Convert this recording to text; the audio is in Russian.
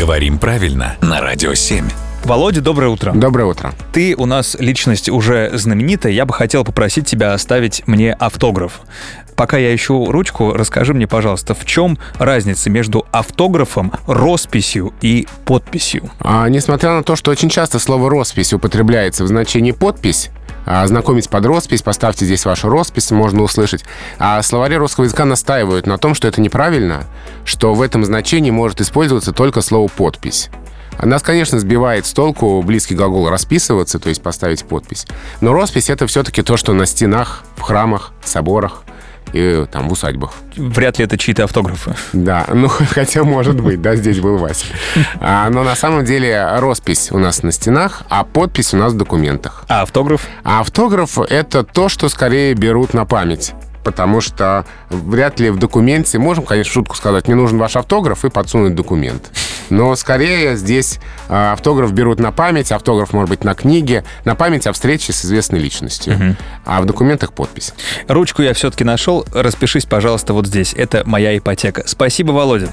Говорим правильно на Радио 7. Володя, доброе утро. Доброе утро. Ты у нас личность уже знаменитая. Я бы хотел попросить тебя оставить мне автограф. Пока я ищу ручку, расскажи мне, пожалуйста, в чем разница между автографом, росписью и подписью? А, несмотря на то, что очень часто слово «роспись» употребляется в значении «подпись», знакомить под роспись, поставьте здесь вашу роспись, можно услышать. А словари русского языка настаивают на том, что это неправильно, что в этом значении может использоваться только слово «подпись». Нас, конечно, сбивает с толку близкий глагол «расписываться», то есть поставить подпись. Но роспись — это все-таки то, что на стенах, в храмах, соборах и там в усадьбах. Вряд ли это чьи-то автографы. Да, ну хотя может быть, да, здесь был Вася. А, но на самом деле роспись у нас на стенах, а подпись у нас в документах. А автограф? А автограф — это то, что скорее берут на память потому что вряд ли в документе, можем, конечно, шутку сказать, не нужен ваш автограф и подсунуть документ. Но скорее здесь э, автограф берут на память, автограф может быть на книге, на память о встрече с известной личностью. Угу. А в документах подпись. Ручку я все-таки нашел. Распишись, пожалуйста, вот здесь. Это моя ипотека. Спасибо, Володя.